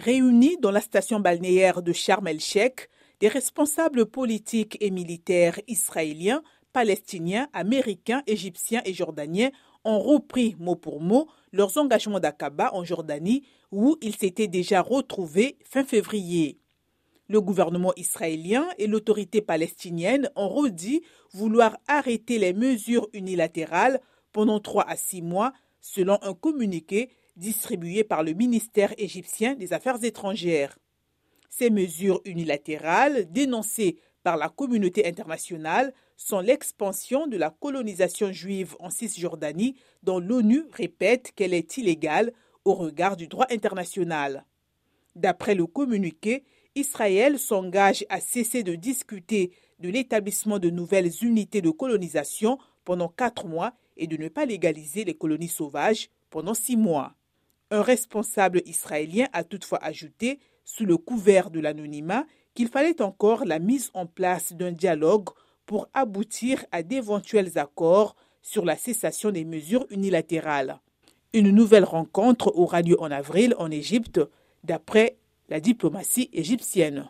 Réunis dans la station balnéaire de Sharm el-Sheikh, des responsables politiques et militaires israéliens, palestiniens, américains, égyptiens et jordaniens ont repris mot pour mot leurs engagements d'Aqaba en Jordanie où ils s'étaient déjà retrouvés fin février. Le gouvernement israélien et l'autorité palestinienne ont redit vouloir arrêter les mesures unilatérales pendant trois à six mois, selon un communiqué distribué par le ministère égyptien des Affaires étrangères. Ces mesures unilatérales, dénoncées par la communauté internationale, sont l'expansion de la colonisation juive en Cisjordanie, dont l'ONU répète qu'elle est illégale au regard du droit international. D'après le communiqué, Israël s'engage à cesser de discuter de l'établissement de nouvelles unités de colonisation pendant quatre mois et de ne pas légaliser les colonies sauvages pendant six mois. Un responsable israélien a toutefois ajouté, sous le couvert de l'anonymat, qu'il fallait encore la mise en place d'un dialogue pour aboutir à d'éventuels accords sur la cessation des mesures unilatérales. Une nouvelle rencontre aura lieu en avril en Égypte, d'après la diplomatie égyptienne.